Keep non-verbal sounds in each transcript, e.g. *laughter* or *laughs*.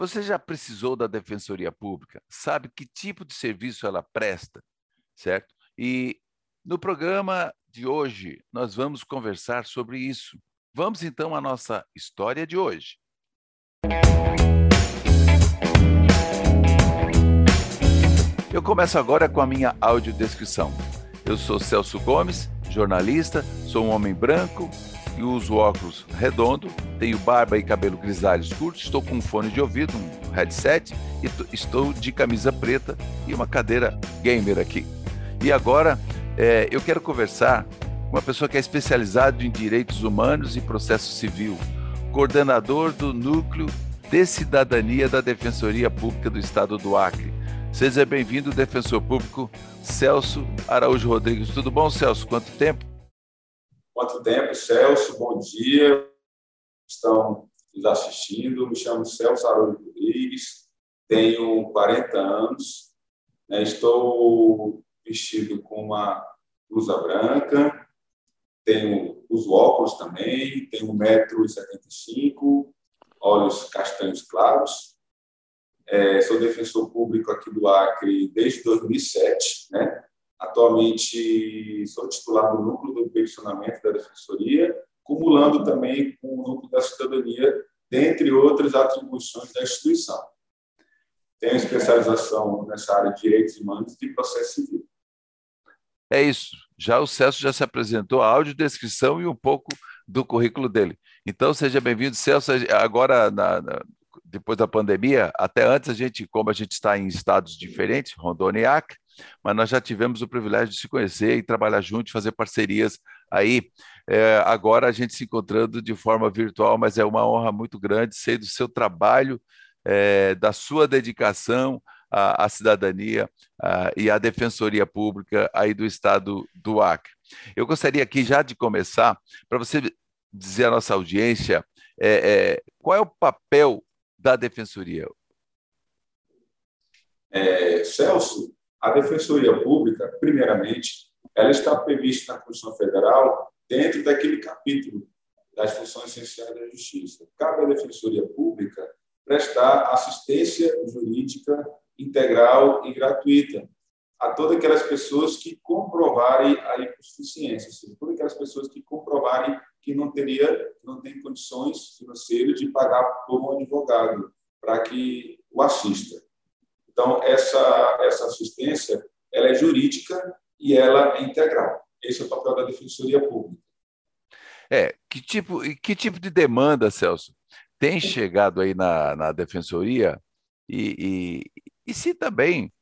Você já precisou da Defensoria Pública? Sabe que tipo de serviço ela presta, certo? E no programa de hoje, nós vamos conversar sobre isso. Vamos então à nossa história de hoje. Eu começo agora com a minha audiodescrição. Eu sou Celso Gomes, jornalista, sou um homem branco, e uso óculos redondo, tenho barba e cabelo grisalhos curtos, estou com um fone de ouvido, um headset, e estou de camisa preta e uma cadeira gamer aqui. E agora é, eu quero conversar com uma pessoa que é especializada em direitos humanos e processo civil, coordenador do Núcleo de Cidadania da Defensoria Pública do Estado do Acre. Seja bem-vindo, defensor público Celso Araújo Rodrigues. Tudo bom, Celso? Quanto tempo? Quanto tempo, Celso? Bom dia. Estão nos assistindo. Me chamo Celso Araújo Rodrigues, tenho 40 anos, né? estou vestido com uma blusa branca, tenho os óculos também, tenho 1,75m, olhos castanhos claros. É, sou defensor público aqui do Acre desde 2007, né? Atualmente sou titular do núcleo do peticionamento da Defensoria, cumulando também com o núcleo da cidadania, dentre outras atribuições da instituição. Tenho especialização nessa área de direitos humanos e processo civil. É isso. Já o Celso já se apresentou, a audiodescrição e um pouco do currículo dele. Então, seja bem-vindo, Celso. Agora, na, na, depois da pandemia, até antes a gente, como a gente está em estados diferentes, Rondônia e Acre, mas nós já tivemos o privilégio de se conhecer e trabalhar juntos, fazer parcerias aí. É, agora a gente se encontrando de forma virtual, mas é uma honra muito grande ser do seu trabalho, é, da sua dedicação à, à cidadania à, e à defensoria pública aí do estado do Acre. Eu gostaria aqui já de começar para você dizer à nossa audiência é, é, qual é o papel da defensoria. É, Celso, a Defensoria Pública, primeiramente, ela está prevista na Constituição Federal dentro daquele capítulo das funções essenciais da Justiça. Cabe à Defensoria Pública prestar assistência jurídica integral e gratuita a todas aquelas pessoas que comprovarem a hipossuficiência, seja, todas aquelas pessoas que comprovarem que não teria, não tem condições financeiras de pagar por um advogado para que o assista. Então, essa, essa assistência ela é jurídica e ela é integral. Esse é o papel da Defensoria Pública. É, que tipo, que tipo de demanda, Celso, tem chegado aí na, na Defensoria e, e, e se também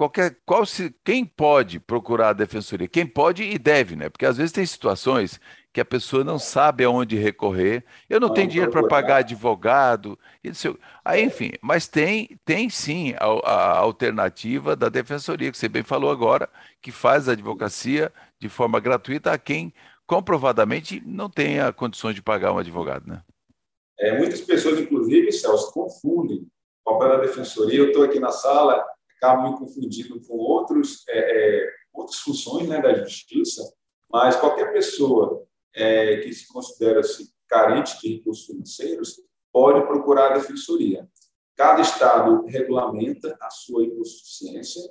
qualquer qual se quem pode procurar a defensoria? Quem pode e deve né? Porque às vezes tem situações que a pessoa não sabe aonde recorrer. Eu não, não tenho dinheiro para pagar advogado isso aí enfim mas tem tem sim a, a, alternativa da defensoria que você bem falou agora que faz a advocacia de forma gratuita a quem comprovadamente não tenha condições de pagar um advogado né? É, muitas pessoas inclusive Celso confundem o papel da defensoria. Eu estou aqui na sala acabo me confundindo com outros, é, é, outras funções né, da justiça, mas qualquer pessoa é, que se considera-se carente de recursos financeiros pode procurar a defensoria. Cada estado regulamenta a sua hipossuficiência.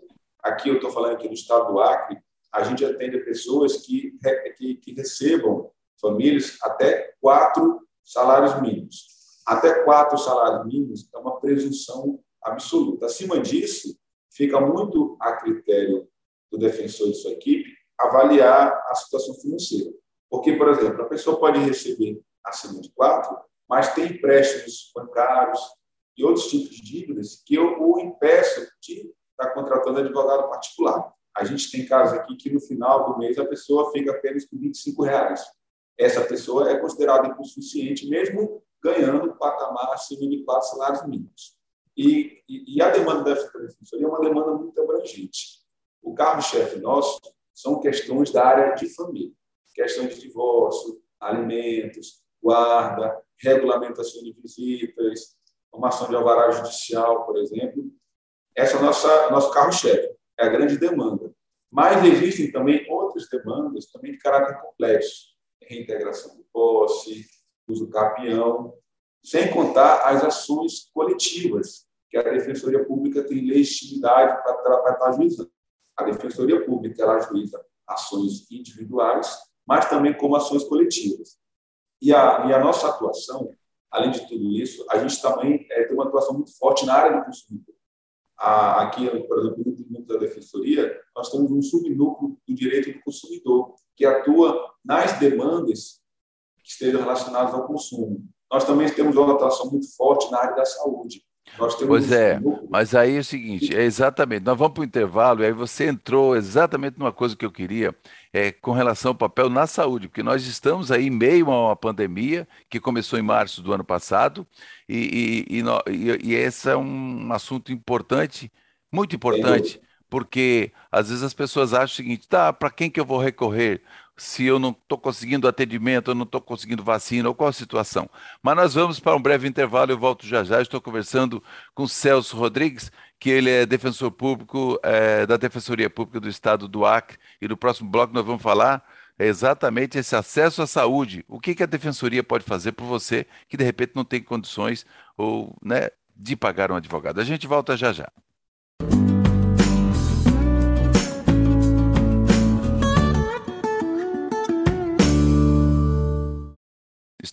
Aqui eu estou falando aqui do estado do Acre, a gente atende pessoas que, que, que recebam, famílias, até quatro salários mínimos. Até quatro salários mínimos é uma presunção absoluta. Acima disso, fica muito a critério do defensor de sua equipe avaliar a situação financeira. Porque, por exemplo, a pessoa pode receber acima de quatro, mas tem empréstimos bancários e outros tipos de dívidas que eu o impeço de estar contratando advogado particular. A gente tem casos aqui que no final do mês a pessoa fica apenas com 25 reais. Essa pessoa é considerada insuficiente mesmo ganhando patamar acima de quatro salários mínimos. E, e, e a demanda da defensoria é uma demanda muito abrangente. O carro-chefe nosso são questões da área de família, questões de divórcio, alimentos, guarda, regulamentação de visitas, formação de alvará judicial, por exemplo. Essa é nossa nosso carro-chefe, é a grande demanda. Mas existem também outras demandas também de caráter complexo, reintegração de posse, uso capião, sem contar as ações coletivas, que a Defensoria Pública tem legitimidade para estar ajuizando. A Defensoria Pública ela ajuiza ações individuais, mas também como ações coletivas. E a, e a nossa atuação, além de tudo isso, a gente também é, tem uma atuação muito forte na área do consumidor. A, aqui, por exemplo, no Tribunal da Defensoria, nós temos um subnúcleo do direito do consumidor, que atua nas demandas que estejam relacionadas ao consumo. Nós também temos uma atuação muito forte na área da saúde. Pois é, mas aí é o seguinte, é exatamente, nós vamos para o intervalo, e aí você entrou exatamente numa coisa que eu queria, é, com relação ao papel na saúde, porque nós estamos aí em meio a uma pandemia que começou em março do ano passado, e, e, e, e esse é um assunto importante, muito importante, porque às vezes as pessoas acham o seguinte, tá, para quem que eu vou recorrer? Se eu não estou conseguindo atendimento, eu não estou conseguindo vacina, ou qual a situação. Mas nós vamos para um breve intervalo, eu volto já já. Estou conversando com Celso Rodrigues, que ele é defensor público é, da Defensoria Pública do Estado do Acre, e no próximo bloco nós vamos falar exatamente esse acesso à saúde. O que, que a Defensoria pode fazer por você que de repente não tem condições ou, né, de pagar um advogado. A gente volta já já.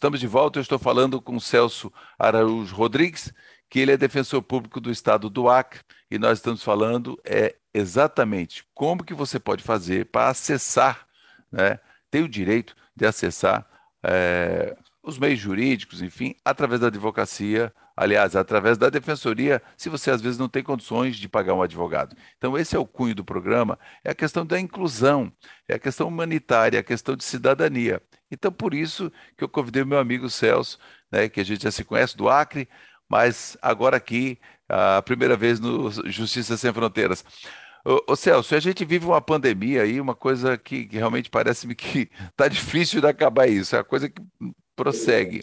Estamos de volta, eu estou falando com Celso Araújo Rodrigues, que ele é defensor público do estado do Acre, e nós estamos falando é exatamente como que você pode fazer para acessar, né, tem o direito de acessar é, os meios jurídicos, enfim, através da advocacia, aliás, através da defensoria, se você às vezes não tem condições de pagar um advogado. Então, esse é o cunho do programa, é a questão da inclusão, é a questão humanitária, é a questão de cidadania. Então, por isso que eu convidei o meu amigo Celso, né, que a gente já se conhece do Acre, mas agora aqui, a primeira vez no Justiça Sem Fronteiras. Ô, Celso, a gente vive uma pandemia aí, uma coisa que, que realmente parece-me que está *laughs* difícil de acabar isso, é a coisa que prossegue.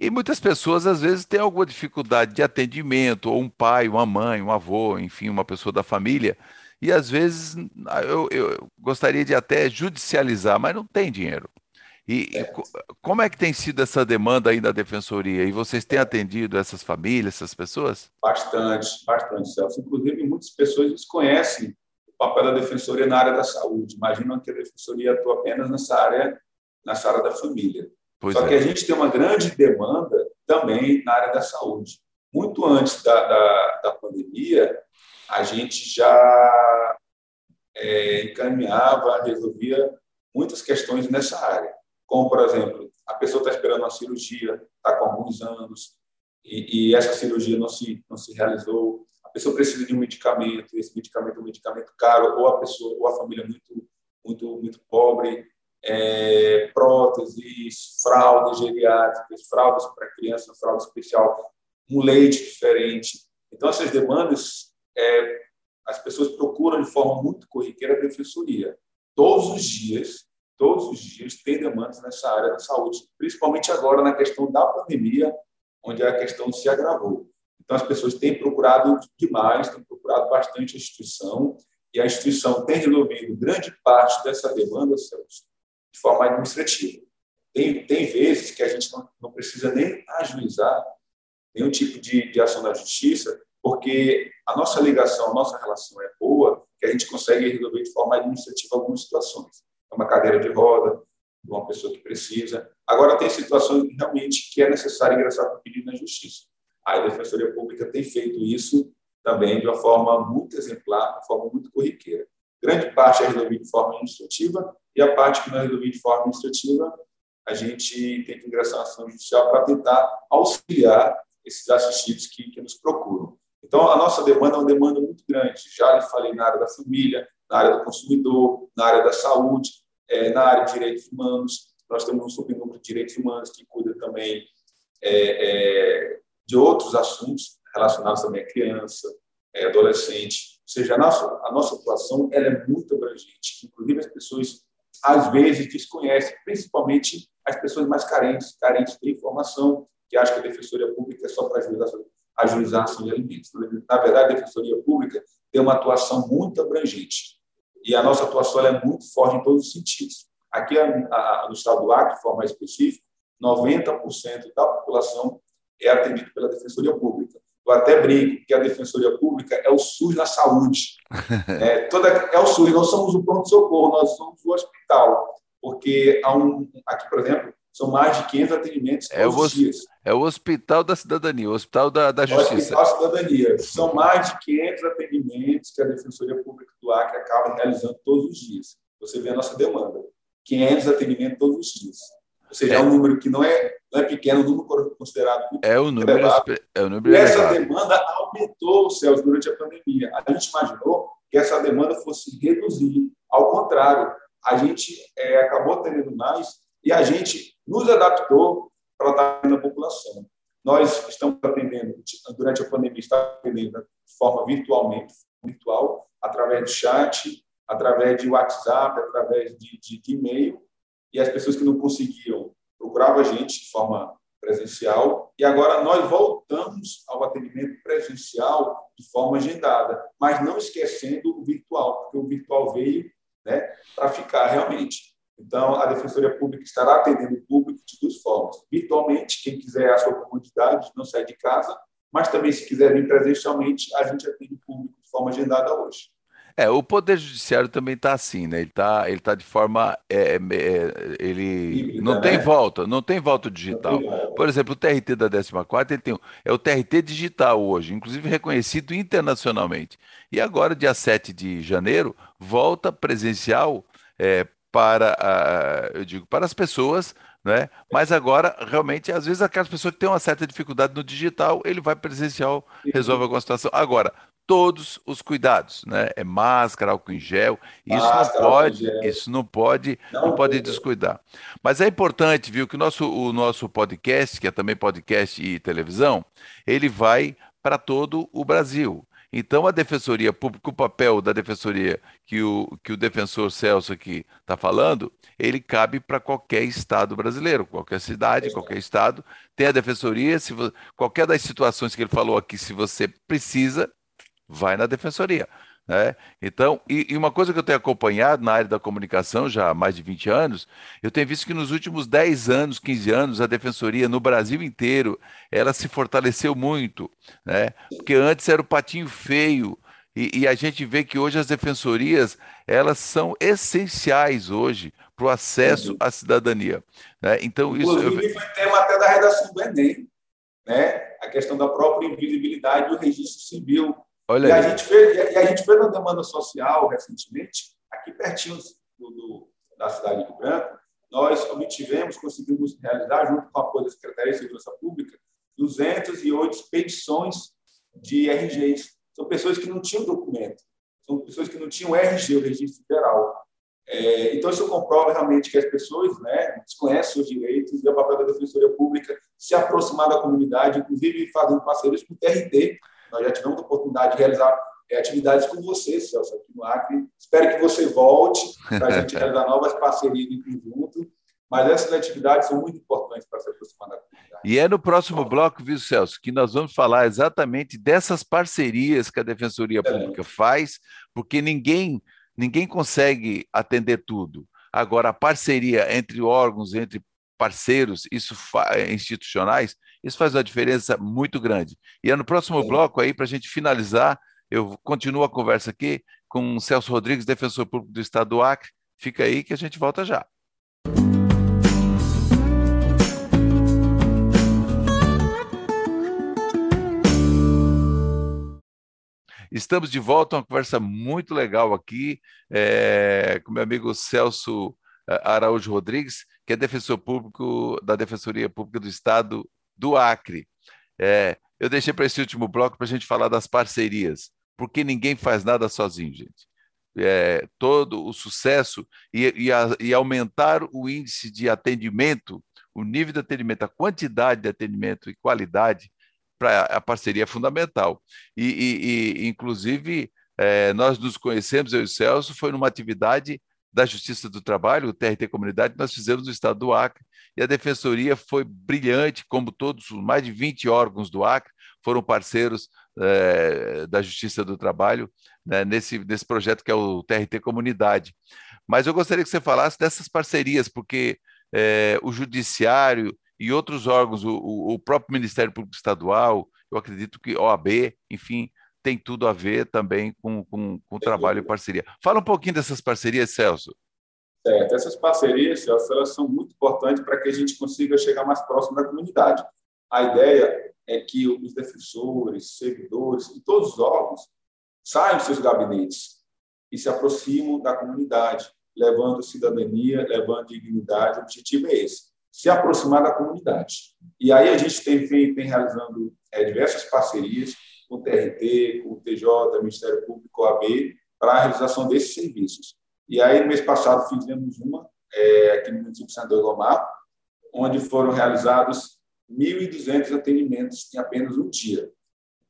E muitas pessoas, às vezes, têm alguma dificuldade de atendimento, ou um pai, uma mãe, um avô, enfim, uma pessoa da família, e às vezes eu, eu gostaria de até judicializar, mas não tem dinheiro. E é. como é que tem sido essa demanda aí da defensoria? E vocês têm atendido essas famílias, essas pessoas? Bastante, bastante, Celso. Inclusive, muitas pessoas desconhecem o papel da defensoria na área da saúde. Imaginam que a defensoria atua apenas nessa área, nessa área da família. Pois Só é. que a gente tem uma grande demanda também na área da saúde. Muito antes da, da, da pandemia, a gente já é, encaminhava, resolvia muitas questões nessa área como, por exemplo, a pessoa está esperando uma cirurgia, está com alguns anos, e, e, essa cirurgia não se, não se realizou, a pessoa precisa de um medicamento, esse medicamento é um medicamento caro, ou a pessoa, ou a família é muito, muito, muito pobre, é, próteses, fraldas geriátricas, fraldas para criança, fralda especial, um leite diferente. Então, essas demandas, é, as pessoas procuram de forma muito corriqueira a defensoria. Todos os dias, todos os dias tem demandas nessa área da saúde, principalmente agora na questão da pandemia, onde a questão se agravou. Então, as pessoas têm procurado demais, têm procurado bastante a instituição, e a instituição tem resolvido grande parte dessa demanda, Celso, de forma administrativa. Tem, tem vezes que a gente não, não precisa nem ajuizar nenhum tipo de, de ação da justiça, porque a nossa ligação, a nossa relação é boa, que a gente consegue resolver de forma administrativa algumas situações uma cadeira de roda, de uma pessoa que precisa. Agora, tem situações realmente que é necessário ingressar com pedido na justiça. A Defensoria Pública tem feito isso também de uma forma muito exemplar, de uma forma muito corriqueira. Grande parte é resolvida de forma administrativa e a parte que não é resolvida de forma administrativa, a gente tem que ingressar na ação judicial para tentar auxiliar esses assistidos que, que nos procuram. Então, a nossa demanda é uma demanda muito grande. Já lhe falei na área da família, na área do consumidor, na área da saúde, é, na área de direitos humanos. Nós temos um subnúmero de direitos humanos que cuida também é, é, de outros assuntos relacionados também à criança, é, adolescente. Ou seja, a nossa, a nossa atuação ela é muito abrangente. Inclusive, as pessoas, às vezes, desconhecem, principalmente as pessoas mais carentes, carentes de informação, que acham que a Defensoria Pública é só para ajuizar, ajuizar ação de alimentos. Na verdade, a Defensoria Pública tem uma atuação muito abrangente e a nossa atuação é muito forte em todos os sentidos. Aqui a, a, no estado do Acre, de forma mais específica, 90% da população é atendido pela Defensoria Pública. Eu até brinco que a Defensoria Pública é o SUS na saúde. *laughs* é, toda, é o SUS, nós somos o pronto-socorro, nós somos o hospital. Porque há um, aqui, por exemplo, são mais de 500 atendimentos é todos os dias. É o Hospital da Cidadania, o Hospital da, da Justiça. O Hospital da Cidadania. São mais de 500 atendimentos que a Defensoria Pública do Acre acaba realizando todos os dias. Você vê a nossa demanda. 500 atendimentos todos os dias. Ou seja, é, é um número que não é, não é pequeno, um número considerado muito é o número, elevado. É o número e essa demanda aumentou, Celso, durante a pandemia. A gente imaginou que essa demanda fosse reduzir. Ao contrário, a gente é, acabou tendo mais e a gente nos adaptou para estar na população. Nós estamos atendendo, durante a pandemia, está atendendo de forma virtualmente, virtual, através do chat, através de WhatsApp, através de, de, de e-mail, e as pessoas que não conseguiam procuravam a gente de forma presencial, e agora nós voltamos ao atendimento presencial de forma agendada, mas não esquecendo o virtual, porque o virtual veio né, para ficar realmente. Então, a Defensoria Pública estará atendendo o público de duas formas. Virtualmente, quem quiser a sua comodidade, não sai de casa, mas também, se quiser vir presencialmente, a gente atende o público de forma agendada hoje. É, o Poder Judiciário também está assim, né? Ele está ele tá de forma. É, é, é ele Híbrida, não tem né? volta, não tem volta digital. Por exemplo, o TRT da 14 ele tem, é o TRT digital hoje, inclusive reconhecido internacionalmente. E agora, dia 7 de janeiro, volta presencial é, para, a, eu digo, para as pessoas, né? Mas agora, realmente, às vezes aquelas pessoas que têm uma certa dificuldade no digital, ele vai presencial, resolve alguma situação. Agora, todos os cuidados, né? É máscara, álcool em gel. Isso máscara, não pode, isso não pode, não, não pode descuidar. Mas é importante, viu, que o nosso, o nosso podcast, que é também podcast e televisão, ele vai para todo o Brasil. Então, a Defensoria Pública, o papel da Defensoria que o, que o defensor Celso aqui está falando, ele cabe para qualquer estado brasileiro, qualquer cidade, qualquer estado. Tem a Defensoria, se qualquer das situações que ele falou aqui, se você precisa, vai na Defensoria. Né? Então, e, e, uma coisa que eu tenho acompanhado na área da comunicação já há mais de 20 anos, eu tenho visto que nos últimos 10 anos, 15 anos, a defensoria no Brasil inteiro, ela se fortaleceu muito, né? Porque antes era o patinho feio, e, e a gente vê que hoje as defensorias, elas são essenciais hoje para o acesso à cidadania. Né? Então, Inclusive, isso... foi tema até da redação do Enem, né? a questão da própria invisibilidade do registro civil, Olha e, a gente fez, e a gente fez uma demanda social recentemente, aqui pertinho do, do, da cidade de Rio Branco, nós obtivemos, conseguimos realizar, junto com o apoio da Secretaria de Segurança Pública, 208 expedições de RGs. São pessoas que não tinham documento, são pessoas que não tinham RG, o registro geral. É, então, isso comprova realmente que as pessoas né, desconhecem seus direitos e é o papel da Defensoria Pública se aproximar da comunidade, inclusive fazendo parcerias com o TRT, nós já tivemos a oportunidade de realizar é, atividades com você, Celso, aqui no Acre. Espero que você volte para a gente *laughs* realizar novas parcerias em conjunto. Mas essas atividades são muito importantes para se aproximar da comunidade. E é no próximo bloco, viu, Celso, que nós vamos falar exatamente dessas parcerias que a Defensoria Pública faz, porque ninguém, ninguém consegue atender tudo. Agora, a parceria entre órgãos, entre parceiros isso institucionais, isso faz uma diferença muito grande. E é no próximo bloco aí, para a gente finalizar, eu continuo a conversa aqui com o Celso Rodrigues, defensor público do Estado do Acre. Fica aí que a gente volta já. Estamos de volta, uma conversa muito legal aqui é, com meu amigo Celso eh, Araújo Rodrigues, que é defensor público da Defensoria Pública do Estado do Acre. É, eu deixei para esse último bloco para a gente falar das parcerias, porque ninguém faz nada sozinho, gente. É, todo o sucesso e, e, a, e, aumentar o índice de atendimento, o nível de atendimento, a quantidade de atendimento e qualidade para a parceria é fundamental. E, e inclusive, é, nós nos conhecemos, eu e o Celso, foi numa atividade da Justiça do Trabalho, o TRT Comunidade, nós fizemos no estado do Acre, e a Defensoria foi brilhante, como todos os mais de 20 órgãos do Acre foram parceiros é, da Justiça do Trabalho né, nesse, nesse projeto que é o TRT Comunidade. Mas eu gostaria que você falasse dessas parcerias, porque é, o Judiciário e outros órgãos, o, o próprio Ministério Público Estadual, eu acredito que OAB, enfim, tem tudo a ver também com, com, com trabalho e parceria. Fala um pouquinho dessas parcerias, Celso. Certo. Essas parcerias, Celso, elas são muito importantes para que a gente consiga chegar mais próximo da comunidade. A ideia é que os defensores, servidores e todos os órgãos saiam dos seus gabinetes e se aproximam da comunidade, levando cidadania, levando dignidade. O objetivo é esse, se aproximar da comunidade. E aí a gente tem, tem realizando é, diversas parcerias com o TRT, com o TJ, Ministério Público, OAB, para a realização desses serviços. E aí, no mês passado, fizemos uma é, aqui no município de São Gomar, onde foram realizados 1.200 atendimentos em apenas um dia,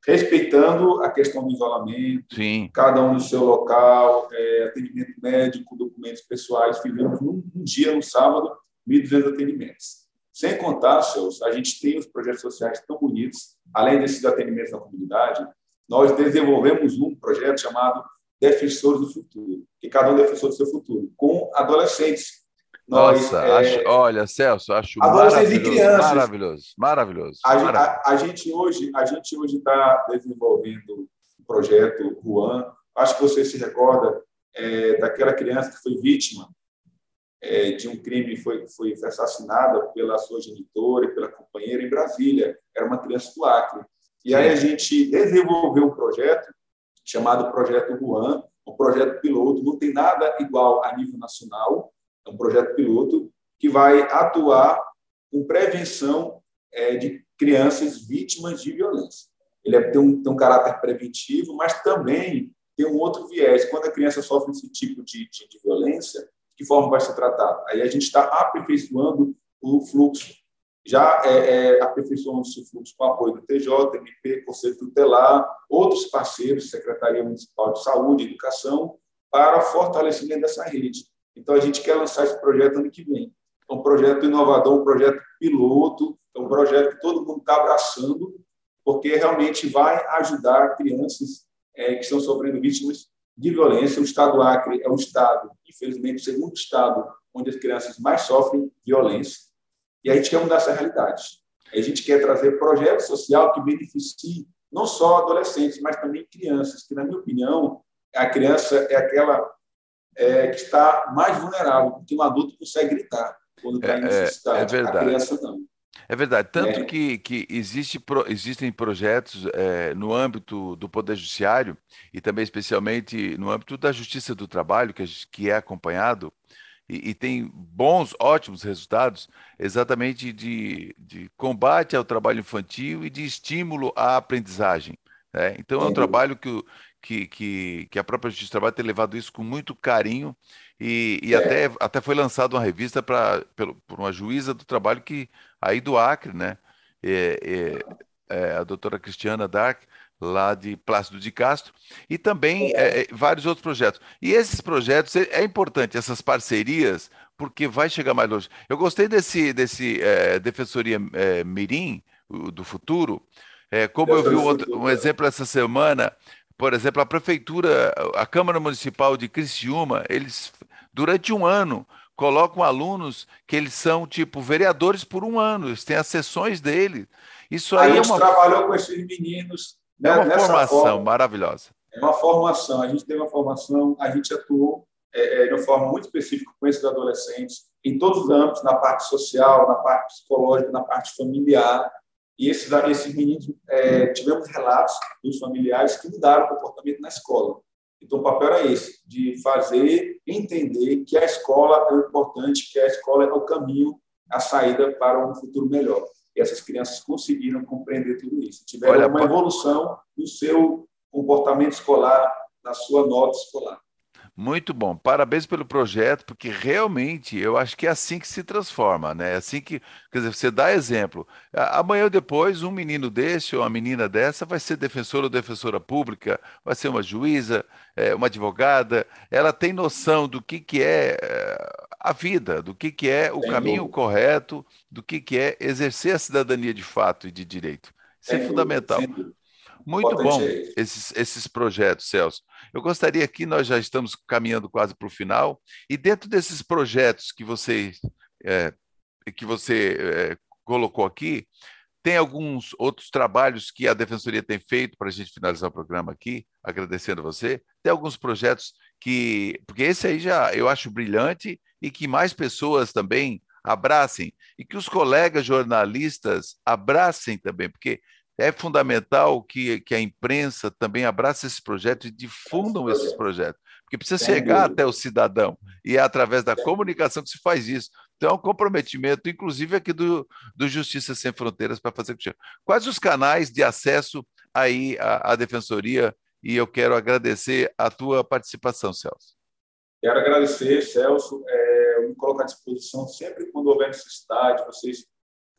respeitando a questão do isolamento, Sim. cada um no seu local, é, atendimento médico, documentos pessoais. Fizemos num, um dia, no sábado, 1.200 atendimentos. Sem contar, seus, a gente tem os projetos sociais tão bonitos, além desses atendimentos na comunidade, nós desenvolvemos um projeto chamado Defensores do Futuro, que cada um é defensor do seu futuro, com adolescentes. Nossa, nós, acho, é... olha, Celso, acho adolescentes maravilhoso, e crianças. maravilhoso, maravilhoso. A, maravilhoso. A, a, gente hoje, a gente hoje está desenvolvendo um projeto Juan. Acho que você se recorda é, daquela criança que foi vítima é, de um crime foi, foi assassinada pela sua genitora e pela companheira em Brasília. Era uma criança do Acre. E aí a gente desenvolveu um projeto chamado Projeto Juan, um projeto piloto, não tem nada igual a nível nacional, é um projeto piloto que vai atuar com prevenção é, de crianças vítimas de violência. Ele é, tem, um, tem um caráter preventivo, mas também tem um outro viés. Quando a criança sofre esse tipo de, de, de violência, que forma vai ser tratado? Aí a gente está aperfeiçoando o fluxo. Já é, é, aperfeiçoando esse fluxo com apoio do TJ, MP, Conselho Tutelar, outros parceiros, Secretaria Municipal de Saúde Educação, para fortalecimento dessa rede. Então, a gente quer lançar esse projeto ano que vem. É um projeto inovador, um projeto piloto, é um projeto que todo mundo está abraçando, porque realmente vai ajudar crianças é, que estão sofrendo vítimas de violência. O Estado do Acre é o Estado, infelizmente, o segundo Estado onde as crianças mais sofrem violência. E a gente quer mudar essa realidade. A gente quer trazer projeto social que beneficie não só adolescentes, mas também crianças, que, na minha opinião, a criança é aquela é, que está mais vulnerável, porque um adulto consegue gritar quando está em necessidade. É, é verdade. A criança não. É verdade, tanto é. que, que existe, existem projetos é, no âmbito do Poder Judiciário e também especialmente no âmbito da Justiça do Trabalho, que, que é acompanhado, e, e, tem bons, ótimos resultados, exatamente de, de combate ao trabalho infantil e de estímulo à aprendizagem. Né? Então, é um trabalho que, que, que, que a própria Justiça do Trabalho tem levado isso com muito carinho e, e é. até, até foi lançada uma revista pra, por uma juíza do trabalho que aí do Acre, né? É, é, é a doutora Cristiana Dark, lá de Plácido de Castro, e também é, é vários outros projetos. E esses projetos, é, é importante, essas parcerias, porque vai chegar mais longe. Eu gostei desse, desse Defensoria Mirim, do futuro, como eu vi outro, um exemplo essa semana, por exemplo, a prefeitura, a Câmara Municipal de Criciúma, eles, durante um ano, colocam alunos que eles são, tipo, vereadores por um ano, eles têm as sessões dele. Isso aí a é gente é uma... trabalhou com esses meninos. É né, uma formação forma. maravilhosa. É uma formação, a gente teve uma formação, a gente atuou é, é, de uma forma muito específica com esses adolescentes, em todos os âmbitos, na parte social, na parte psicológica, na parte familiar, e esses, esses meninos, é, tivemos relatos dos familiares que mudaram o comportamento na escola. Então, o papel era esse, de fazer entender que a escola é o importante, que a escola é o caminho, a saída para um futuro melhor. E essas crianças conseguiram compreender tudo isso. Tiveram Olha, uma evolução no seu comportamento escolar, na sua nota escolar. Muito bom. Parabéns pelo projeto, porque realmente eu acho que é assim que se transforma, né? É assim que, quer dizer, você dá exemplo. Amanhã ou depois, um menino desse ou uma menina dessa vai ser defensor ou defensora pública, vai ser uma juíza, é, uma advogada. Ela tem noção do que, que é, é a vida, do que, que é o caminho correto, do que, que é exercer a cidadania de fato e de direito. Isso é fundamental. Muito bom esses, esses projetos, Celso. Eu gostaria que nós já estamos caminhando quase para o final, e dentro desses projetos que você, é, que você é, colocou aqui, tem alguns outros trabalhos que a Defensoria tem feito para a gente finalizar o programa aqui, agradecendo você. Tem alguns projetos que. Porque esse aí já eu acho brilhante e que mais pessoas também abracem e que os colegas jornalistas abracem também, porque é fundamental que, que a imprensa também abrace esse projeto e difundam esses projetos, porque precisa chegar até o cidadão e é através da comunicação que se faz isso. Então, é um comprometimento, inclusive aqui do, do Justiça Sem Fronteiras, para fazer com Quais os canais de acesso aí à, à Defensoria? E eu quero agradecer a tua participação, Celso. Quero agradecer, Celso. É, eu me coloco à disposição sempre quando houver necessidade, vocês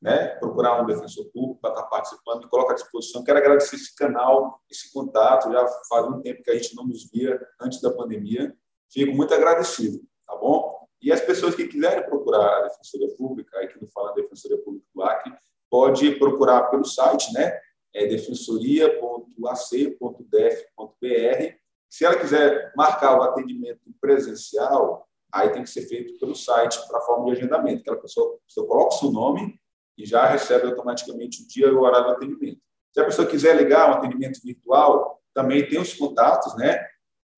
né, procurar um defensor público para estar participando, me coloco à disposição. Quero agradecer esse canal, esse contato. Já faz um tempo que a gente não nos via antes da pandemia. Fico muito agradecido, tá bom? E as pessoas que quiserem procurar a Defensoria Pública, aí que não fala Defensoria Pública do Acre, pode procurar pelo site, né? É defensoria.ac.def.br. Se ela quiser marcar o atendimento presencial, aí tem que ser feito pelo site para a forma de agendamento. Aquela pessoa, pessoa coloca o seu nome e já recebe automaticamente o dia e o horário do atendimento. Se a pessoa quiser ligar um atendimento virtual, também tem os contatos, né?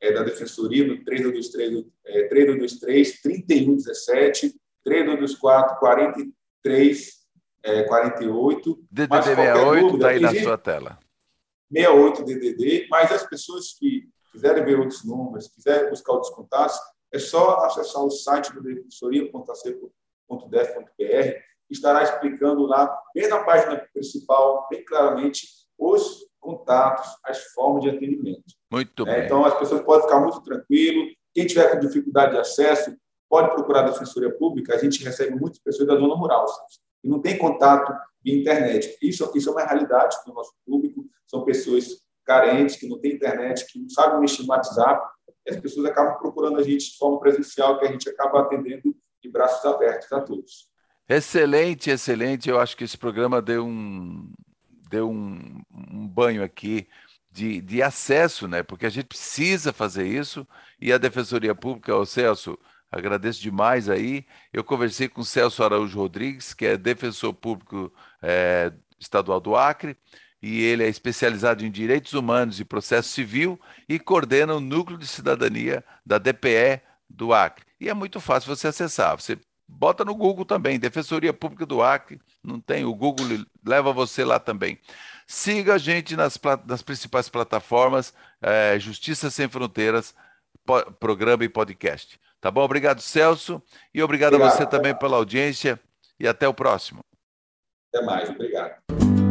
é, da Defensoria no 3223, é, 3223 3117, 3224 43 é, 48. DDD 68 está aí na sua tela. 68 DDD, mas as pessoas que quiserem ver outros números, quiserem buscar outros contatos, é só acessar o site do defensoria.ac.def.br, estará explicando lá, bem na página principal, bem claramente, os contatos, as formas de atendimento. Muito é, bem. Então, as pessoas podem ficar muito tranquilo. Quem tiver com dificuldade de acesso, pode procurar a Defensoria Pública. A gente recebe muitas pessoas da zona rural, e não tem contato via internet. Isso, isso é uma realidade do nosso público. São pessoas carentes, que não têm internet, que não sabem mexer no WhatsApp. As pessoas acabam procurando a gente de forma presencial, que a gente acaba atendendo de braços abertos a todos. Excelente, excelente. Eu acho que esse programa deu um, deu um, um banho aqui de, de, acesso, né? Porque a gente precisa fazer isso e a Defensoria Pública, o Celso, agradeço demais aí. Eu conversei com o Celso Araújo Rodrigues, que é defensor público é, estadual do Acre, e ele é especializado em direitos humanos e processo civil e coordena o núcleo de cidadania da DPE do Acre. E é muito fácil você acessar. Você Bota no Google também, Defensoria Pública do Acre, não tem, o Google leva você lá também. Siga a gente nas, nas principais plataformas, é, Justiça Sem Fronteiras, po, programa e podcast. Tá bom? Obrigado, Celso, e obrigado, obrigado a você também pela audiência, e até o próximo. Até mais, obrigado.